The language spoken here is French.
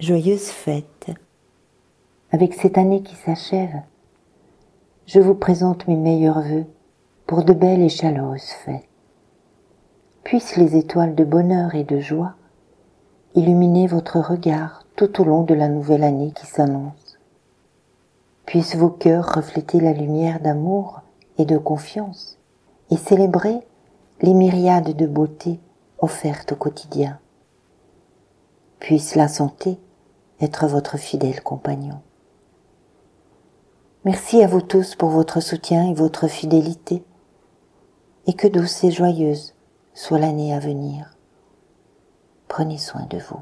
joyeuse fête. Avec cette année qui s'achève, je vous présente mes meilleurs voeux pour de belles et chaleureuses fêtes. Puissent les étoiles de bonheur et de joie illuminer votre regard tout au long de la nouvelle année qui s'annonce. Puissent vos cœurs refléter la lumière d'amour et de confiance et célébrer les myriades de beautés offertes au quotidien. Puisse la santé être votre fidèle compagnon. Merci à vous tous pour votre soutien et votre fidélité, et que douce et joyeuse soit l'année à venir. Prenez soin de vous.